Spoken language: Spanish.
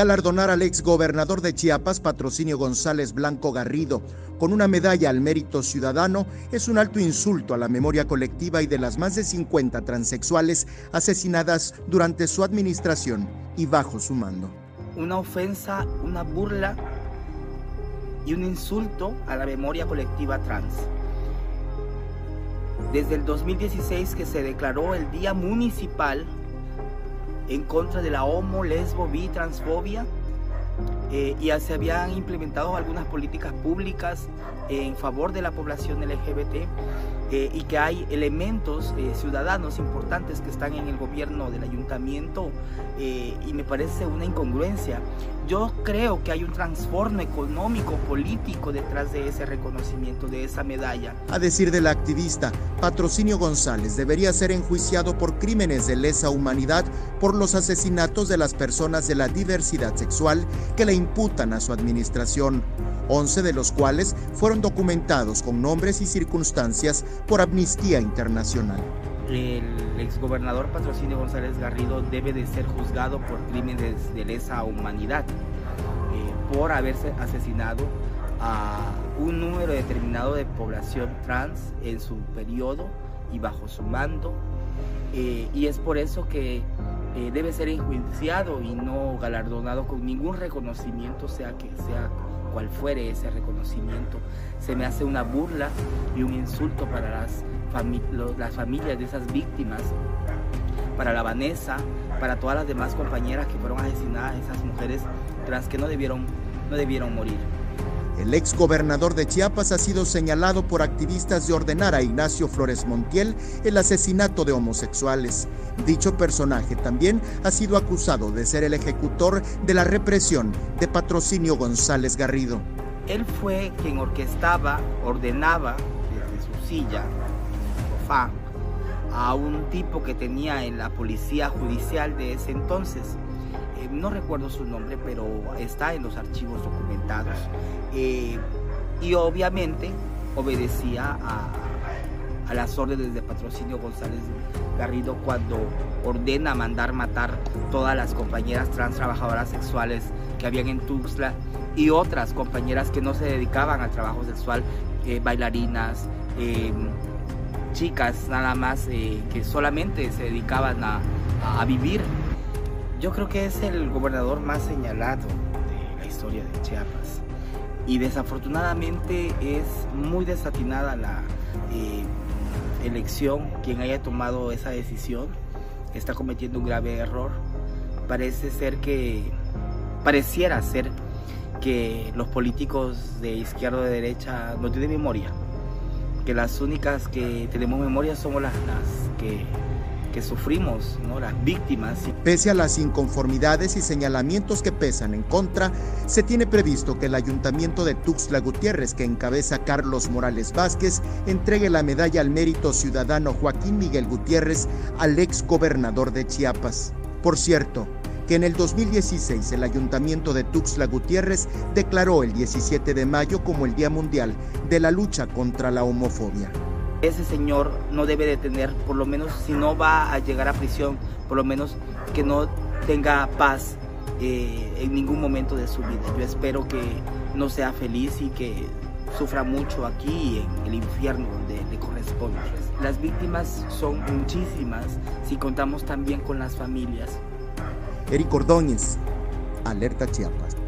Galardonar al ex gobernador de Chiapas, Patrocinio González Blanco Garrido, con una medalla al mérito ciudadano es un alto insulto a la memoria colectiva y de las más de 50 transexuales asesinadas durante su administración y bajo su mando. Una ofensa, una burla y un insulto a la memoria colectiva trans. Desde el 2016 que se declaró el Día Municipal en contra de la homo, lesbo, bi, transfobia. Eh, y se habían implementado algunas políticas públicas en favor de la población LGBT eh, y que hay elementos eh, ciudadanos importantes que están en el gobierno del ayuntamiento eh, y me parece una incongruencia. Yo creo que hay un transformo económico, político detrás de ese reconocimiento, de esa medalla. A decir de la activista, Patrocinio González debería ser enjuiciado por crímenes de lesa humanidad por los asesinatos de las personas de la diversidad sexual que le imputan a su administración. 11 de los cuales fueron documentados con nombres y circunstancias por Amnistía Internacional. El exgobernador Patrocinio González Garrido debe de ser juzgado por crímenes de lesa humanidad, eh, por haberse asesinado a un número determinado de población trans en su periodo y bajo su mando. Eh, y es por eso que eh, debe ser enjuiciado y no galardonado con ningún reconocimiento, sea que sea cual fuere ese reconocimiento. Se me hace una burla y un insulto para las, familias de esas víctimas, para la Vanessa, para todas las demás compañeras que fueron asesinadas, esas mujeres trans que no debieron, no debieron morir. El ex gobernador de Chiapas ha sido señalado por activistas de ordenar a Ignacio Flores Montiel el asesinato de homosexuales. Dicho personaje también ha sido acusado de ser el ejecutor de la represión de Patrocinio González Garrido. Él fue quien orquestaba, ordenaba desde su silla, su sofá, a un tipo que tenía en la policía judicial de ese entonces eh, no recuerdo su nombre, pero está en los archivos documentados. Eh, y obviamente obedecía a, las órdenes de patrocinio González Garrido cuando ordena mandar matar todas las compañeras trans trabajadoras sexuales que habían en Tuxtla y otras compañeras que no se dedicaban al trabajo sexual, eh, bailarinas, chicas nada más que solamente se dedicaban a vivir yo creo que es el gobernador más señalado de la historia de Chiapas. Y desafortunadamente es muy desatinada la eh, elección. Quien haya tomado esa decisión está cometiendo un grave error. Parece ser que, pareciera ser que los políticos de izquierda o de derecha no tienen memoria. Que las únicas que tenemos memoria somos las que que sufrimos, ¿no? las víctimas. Pese a las inconformidades y señalamientos que pesan en contra, se tiene previsto que el ayuntamiento de Tuxtla Gutiérrez, que encabeza Carlos Morales Vázquez, entregue la medalla al mérito ciudadano Joaquín Miguel Gutiérrez al ex gobernador de Chiapas. Por cierto, que en el 2016 el ayuntamiento de Tuxtla Gutiérrez declaró el 17 de mayo como el Día Mundial de la Lucha contra la Homofobia ese señor no debe de tener, por lo menos si no va a llegar a prisión, por lo menos que no tenga paz eh, en ningún momento de su vida. Yo espero que no sea feliz y que sufra mucho aquí en el infierno donde le corresponde. Las víctimas son muchísimas si contamos también con las familias. Eric Ordóñez, Alerta Chiapas.